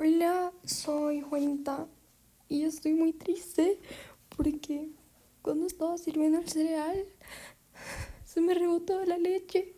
Hola, soy Juanita y estoy muy triste porque cuando estaba sirviendo el cereal se me rebotó la leche.